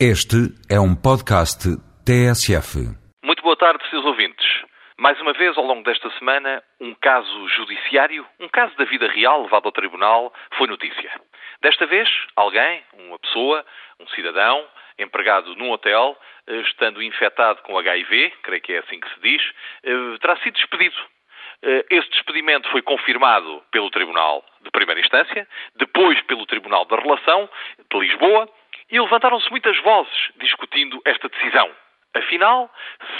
Este é um podcast TSF. Muito boa tarde, seus ouvintes. Mais uma vez, ao longo desta semana, um caso judiciário, um caso da vida real levado ao tribunal, foi notícia. Desta vez, alguém, uma pessoa, um cidadão, empregado num hotel, eh, estando infectado com HIV, creio que é assim que se diz, eh, terá sido despedido. Eh, esse despedimento foi confirmado pelo Tribunal de Primeira Instância, depois pelo Tribunal da Relação de Lisboa, e levantaram-se muitas vozes discutindo esta decisão. Afinal,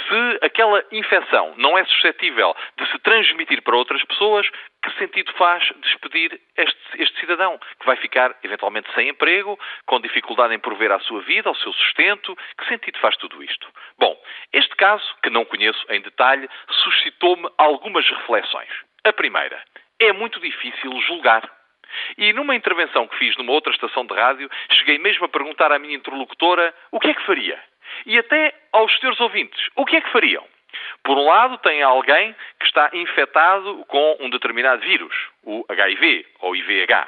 se aquela infecção não é suscetível de se transmitir para outras pessoas, que sentido faz despedir este, este, cidadão, que vai ficar eventualmente sem emprego, com dificuldade em prover à sua vida, ao seu sustento? Que sentido faz tudo isto? Bom, este caso, que não conheço em detalhe, suscitou-me algumas reflexões. A primeira, é muito difícil julgar. E numa intervenção que fiz numa outra estação de rádio, cheguei mesmo a perguntar à minha interlocutora o que é que faria. E até aos seus ouvintes, o que é que fariam? Por um lado, tem alguém que está infectado com um determinado vírus, o HIV ou IVH.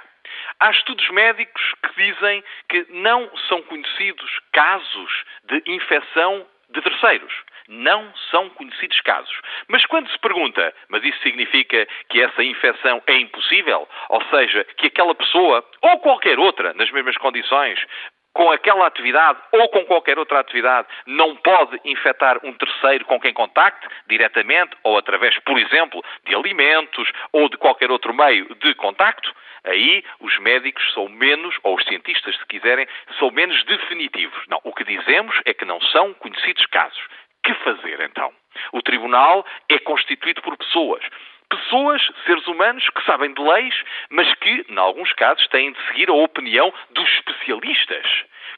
Há estudos médicos que dizem que não são conhecidos casos de infecção de terceiros. Não são conhecidos casos. Mas quando se pergunta, mas isso significa que essa infecção é impossível? Ou seja, que aquela pessoa, ou qualquer outra, nas mesmas condições, com aquela atividade ou com qualquer outra atividade, não pode infectar um terceiro com quem contacte, diretamente ou através, por exemplo, de alimentos ou de qualquer outro meio de contacto, aí os médicos são menos, ou os cientistas, se quiserem, são menos definitivos. Não, o que dizemos é que não são conhecidos casos. Que fazer então? O tribunal é constituído por pessoas pessoas, seres humanos, que sabem de leis, mas que, em alguns casos, têm de seguir a opinião dos especialistas.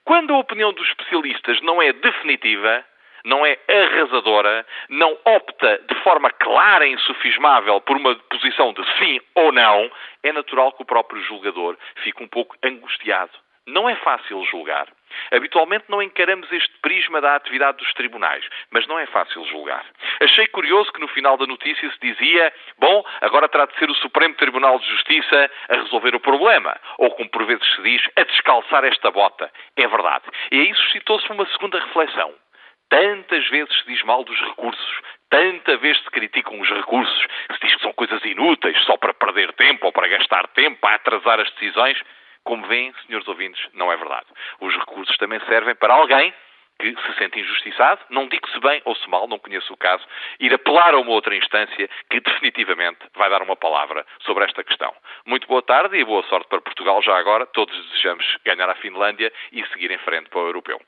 Quando a opinião dos especialistas não é definitiva, não é arrasadora, não opta de forma clara e insufismável por uma posição de sim ou não, é natural que o próprio julgador fique um pouco angustiado. Não é fácil julgar. Habitualmente não encaramos este prisma da atividade dos tribunais, mas não é fácil julgar. Achei curioso que no final da notícia se dizia: bom, agora terá de ser o Supremo Tribunal de Justiça a resolver o problema, ou como por vezes se diz, a descalçar esta bota. É verdade. E aí suscitou-se uma segunda reflexão. Tantas vezes se diz mal dos recursos, tanta vez se criticam os recursos, se diz que são coisas inúteis, só para perder tempo ou para gastar tempo, para atrasar as decisões. Como veem, senhores ouvintes, não é verdade. Os recursos também servem para alguém que se sente injustiçado, não digo se bem ou se mal, não conheço o caso, ir apelar a uma outra instância que definitivamente vai dar uma palavra sobre esta questão. Muito boa tarde e boa sorte para Portugal já agora. Todos desejamos ganhar a Finlândia e seguir em frente para o europeu.